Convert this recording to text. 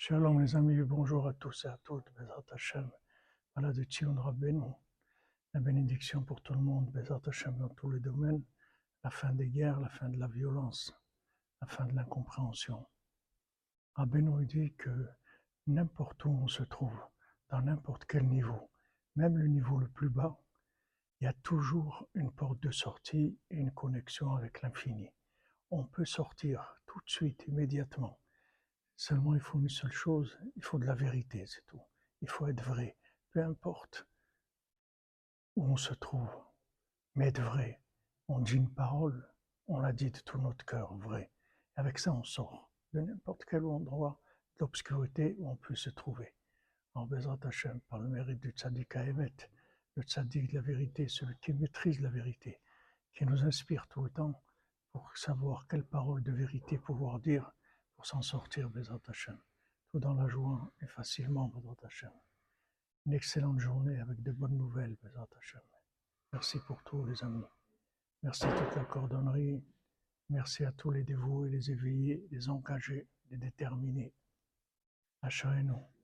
Shalom les amis, bonjour à tous et à toutes, Bezat Hashem, voilà de Tzion Rabbeinu, la bénédiction pour tout le monde, Bezat Hashem dans tous les domaines, la fin des guerres, la fin de la violence, la fin de l'incompréhension. Rabbeinu dit que n'importe où on se trouve, dans n'importe quel niveau, même le niveau le plus bas, il y a toujours une porte de sortie et une connexion avec l'infini. On peut sortir tout de suite, immédiatement Seulement, il faut une seule chose, il faut de la vérité, c'est tout. Il faut être vrai, peu importe où on se trouve, mais être vrai. On dit une parole, on l'a dit de tout notre cœur, vrai. Avec ça, on sort de n'importe quel endroit de l'obscurité où on peut se trouver. En Bezrat Hashem, par le mérite du tzaddik Ahemet, le tzaddik de la vérité, celui qui maîtrise la vérité, qui nous inspire tout le temps pour savoir quelle parole de vérité pouvoir dire pour s'en sortir, Bezat Hashem. Tout dans la joie et facilement, Bezat Hashem. Une excellente journée avec de bonnes nouvelles, Bezat Hashem. Merci pour tout, les amis. Merci à toute la cordonnerie. Merci à tous les dévoués, les éveillés, les engagés, les déterminés. nous.